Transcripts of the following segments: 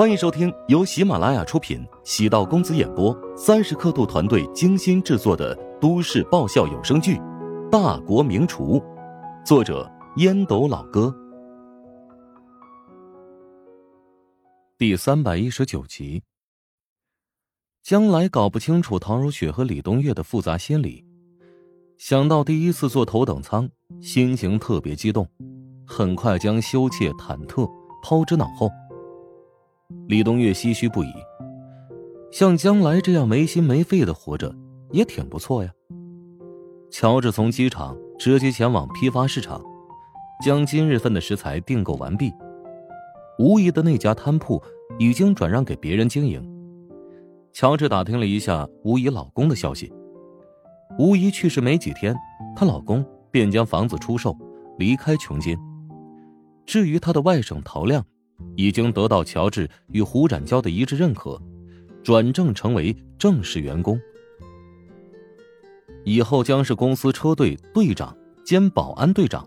欢迎收听由喜马拉雅出品、喜道公子演播、三十刻度团队精心制作的都市爆笑有声剧《大国名厨》，作者烟斗老哥，第三百一十九集。将来搞不清楚唐如雪和李冬月的复杂心理，想到第一次坐头等舱，心情特别激动，很快将羞怯、忐忑抛之脑后。李冬月唏嘘不已，像将来这样没心没肺的活着，也挺不错呀。乔治从机场直接前往批发市场，将今日份的食材订购完毕。无疑的那家摊铺已经转让给别人经营。乔治打听了一下吴姨老公的消息，吴姨去世没几天，她老公便将房子出售，离开琼金。至于她的外甥陶亮。已经得到乔治与胡展娇的一致认可，转正成为正式员工。以后将是公司车队队长兼保安队长。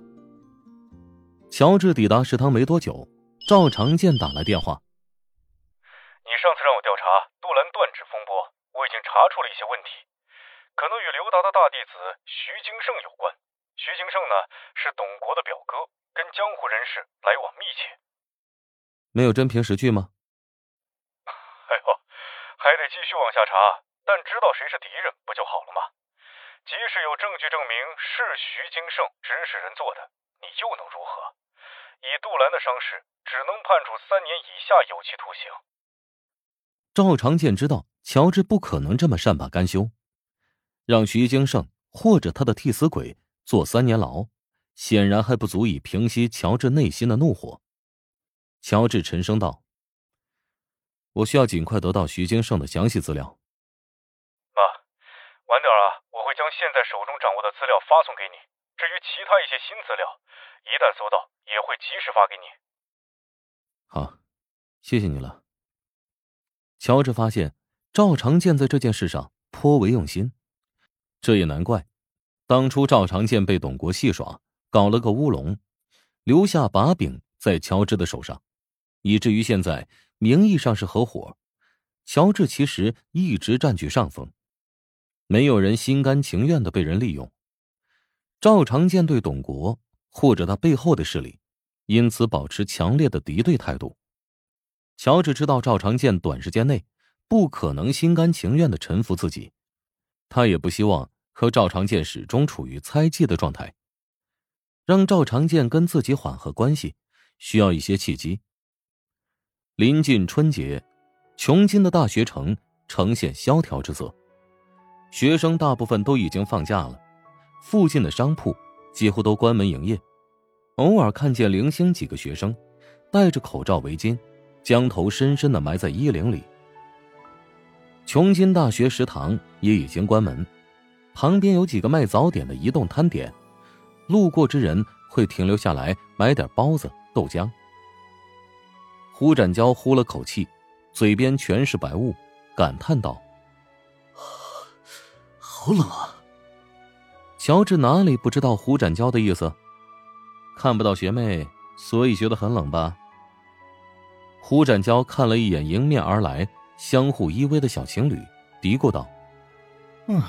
乔治抵达食堂没多久，赵长健打来电话：“你上次让我调查杜兰断指风波，我已经查出了一些问题，可能与刘达的大弟子徐金胜有关。徐金胜呢，是董国的表哥，跟江湖人士来往密切。”没有真凭实据吗？哎呦，还得继续往下查，但知道谁是敌人不就好了吗？即使有证据证明是徐金胜指使人做的，你又能如何？以杜兰的伤势，只能判处三年以下有期徒刑。赵长健知道乔治不可能这么善罢甘休，让徐金胜或者他的替死鬼坐三年牢，显然还不足以平息乔治内心的怒火。乔治沉声道：“我需要尽快得到徐金胜的详细资料。”妈，晚点啊，我会将现在手中掌握的资料发送给你。至于其他一些新资料，一旦搜到，也会及时发给你。好，谢谢你了。乔治发现赵长健在这件事上颇为用心，这也难怪。当初赵长健被董国戏耍，搞了个乌龙，留下把柄在乔治的手上。以至于现在名义上是合伙，乔治其实一直占据上风，没有人心甘情愿的被人利用。赵长健对董国或者他背后的势力，因此保持强烈的敌对态度。乔治知道赵长健短时间内不可能心甘情愿的臣服自己，他也不希望和赵长健始终处于猜忌的状态。让赵长健跟自己缓和关系，需要一些契机。临近春节，琼金的大学城呈现萧条之色，学生大部分都已经放假了，附近的商铺几乎都关门营业，偶尔看见零星几个学生，戴着口罩围巾，将头深深的埋在衣领里。琼金大学食堂也已经关门，旁边有几个卖早点的移动摊点，路过之人会停留下来买点包子、豆浆。胡展娇呼了口气，嘴边全是白雾，感叹道：“好冷啊！”乔治哪里不知道胡展娇的意思？看不到学妹，所以觉得很冷吧？胡展娇看了一眼迎面而来、相互依偎的小情侣，嘀咕道：“嗯，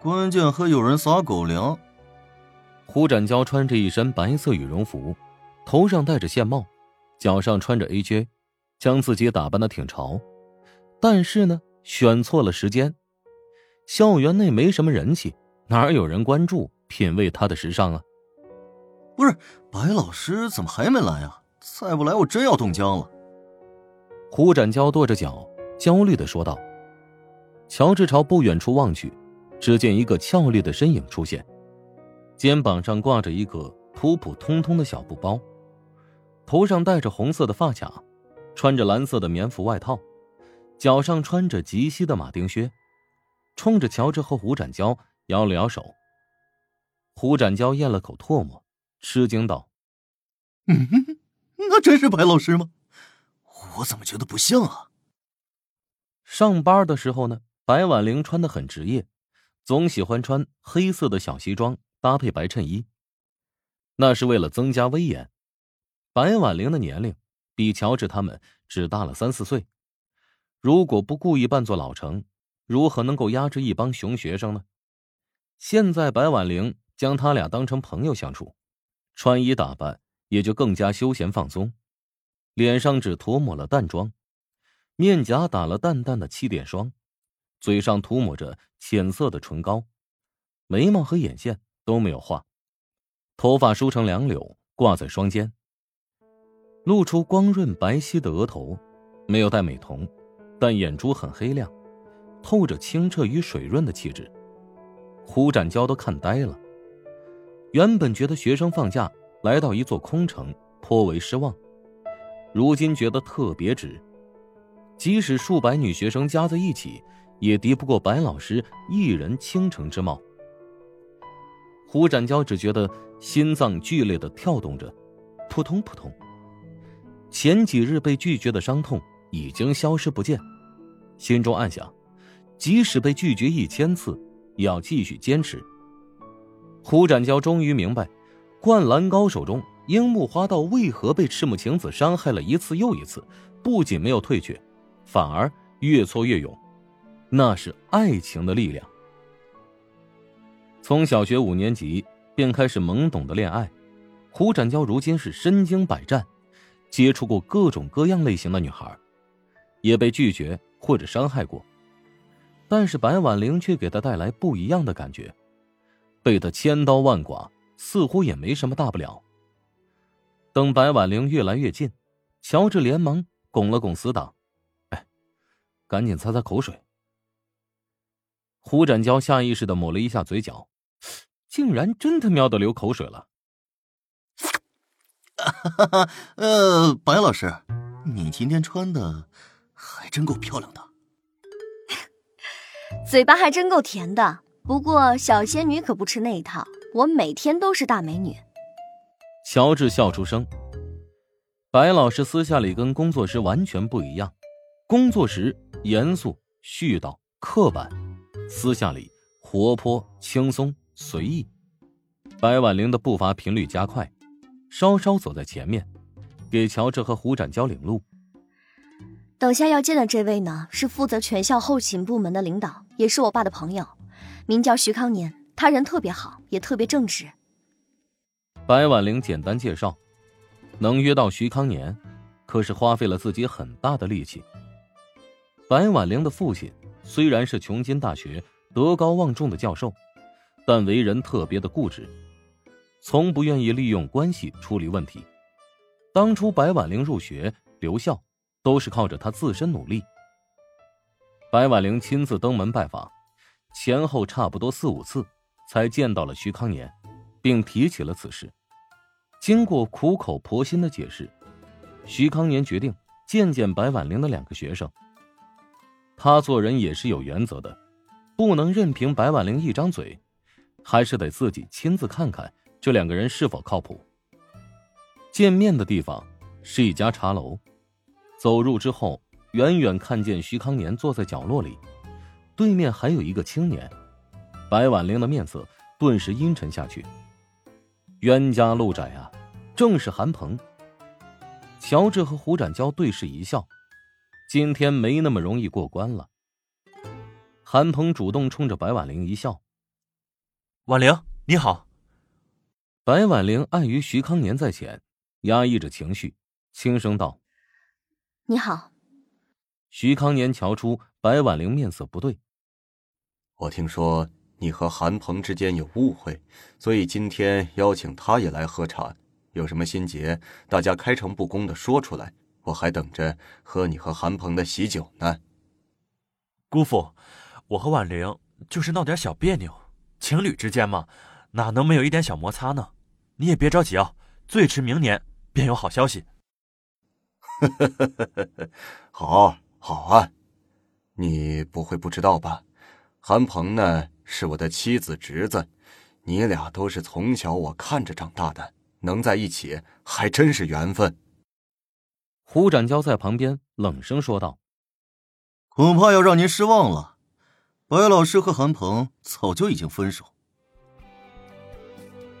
关键还有人撒狗粮。”胡展娇穿着一身白色羽绒服，头上戴着线帽。脚上穿着 AJ，将自己打扮的挺潮，但是呢，选错了时间。校园内没什么人气，哪有人关注品味他的时尚啊？不是，白老师怎么还没来啊？再不来，我真要冻僵了。胡展娇跺着脚，焦虑的说道。乔治朝不远处望去，只见一个俏丽的身影出现，肩膀上挂着一个普普通通的小布包。头上戴着红色的发卡，穿着蓝色的棉服外套，脚上穿着及膝的马丁靴，冲着乔治和胡展娇摇了摇手。胡展娇咽了口唾沫，吃惊道：“嗯，那真是白老师吗？我怎么觉得不像啊？”上班的时候呢，白婉玲穿的很职业，总喜欢穿黑色的小西装搭配白衬衣，那是为了增加威严。白婉玲的年龄比乔治他们只大了三四岁。如果不故意扮作老成，如何能够压制一帮熊学生呢？现在白婉玲将他俩当成朋友相处，穿衣打扮也就更加休闲放松，脸上只涂抹了淡妆，面颊打了淡淡的气垫霜，嘴上涂抹着浅色的唇膏，眉毛和眼线都没有画，头发梳成两绺挂在双肩。露出光润白皙的额头，没有戴美瞳，但眼珠很黑亮，透着清澈与水润的气质。胡展娇都看呆了。原本觉得学生放假来到一座空城颇为失望，如今觉得特别值。即使数百女学生加在一起，也敌不过白老师一人倾城之貌。胡展娇只觉得心脏剧烈的跳动着，扑通扑通。前几日被拒绝的伤痛已经消失不见，心中暗想：即使被拒绝一千次，也要继续坚持。胡展娇终于明白，灌篮高手中樱木花道为何被赤木晴子伤害了一次又一次，不仅没有退却，反而越挫越勇，那是爱情的力量。从小学五年级便开始懵懂的恋爱，胡展娇如今是身经百战。接触过各种各样类型的女孩，也被拒绝或者伤害过，但是白婉玲却给他带来不一样的感觉，被他千刀万剐，似乎也没什么大不了。等白婉玲越来越近，乔治连忙拱了拱死党：“哎，赶紧擦擦口水。”胡展娇下意识的抹了一下嘴角，竟然真他喵的流口水了。哈哈，呃，白老师，你今天穿的还真够漂亮的，嘴巴还真够甜的。不过小仙女可不吃那一套，我每天都是大美女。乔治笑出声。白老师私下里跟工作时完全不一样，工作时严肃絮叨刻板，私下里活泼轻松随意。白婉玲的步伐频率加快。稍稍走在前面，给乔治和胡展交领路。等下要见的这位呢，是负责全校后勤部门的领导，也是我爸的朋友，名叫徐康年。他人特别好，也特别正直。白婉玲简单介绍，能约到徐康年，可是花费了自己很大的力气。白婉玲的父亲虽然是琼金大学德高望重的教授，但为人特别的固执。从不愿意利用关系处理问题。当初白婉玲入学留校，都是靠着她自身努力。白婉玲亲自登门拜访，前后差不多四五次，才见到了徐康年，并提起了此事。经过苦口婆心的解释，徐康年决定见见白婉玲的两个学生。他做人也是有原则的，不能任凭白婉玲一张嘴，还是得自己亲自看看。这两个人是否靠谱？见面的地方是一家茶楼，走入之后，远远看见徐康年坐在角落里，对面还有一个青年。白婉玲的面色顿时阴沉下去。冤家路窄啊，正是韩鹏。乔治和胡展娇对视一笑，今天没那么容易过关了。韩鹏主动冲着白婉玲一笑：“婉玲，你好。”白婉玲碍于徐康年在前，压抑着情绪，轻声道：“你好。”徐康年瞧出白婉玲面色不对，我听说你和韩鹏之间有误会，所以今天邀请他也来喝茶。有什么心结，大家开诚布公的说出来，我还等着喝你和韩鹏的喜酒呢。姑父，我和婉玲就是闹点小别扭，情侣之间嘛，哪能没有一点小摩擦呢？你也别着急啊，最迟明年便有好消息。好，好啊！你不会不知道吧？韩鹏呢，是我的妻子侄子，你俩都是从小我看着长大的，能在一起还真是缘分。胡展娇在旁边冷声说道：“恐怕要让您失望了，白老师和韩鹏早就已经分手。”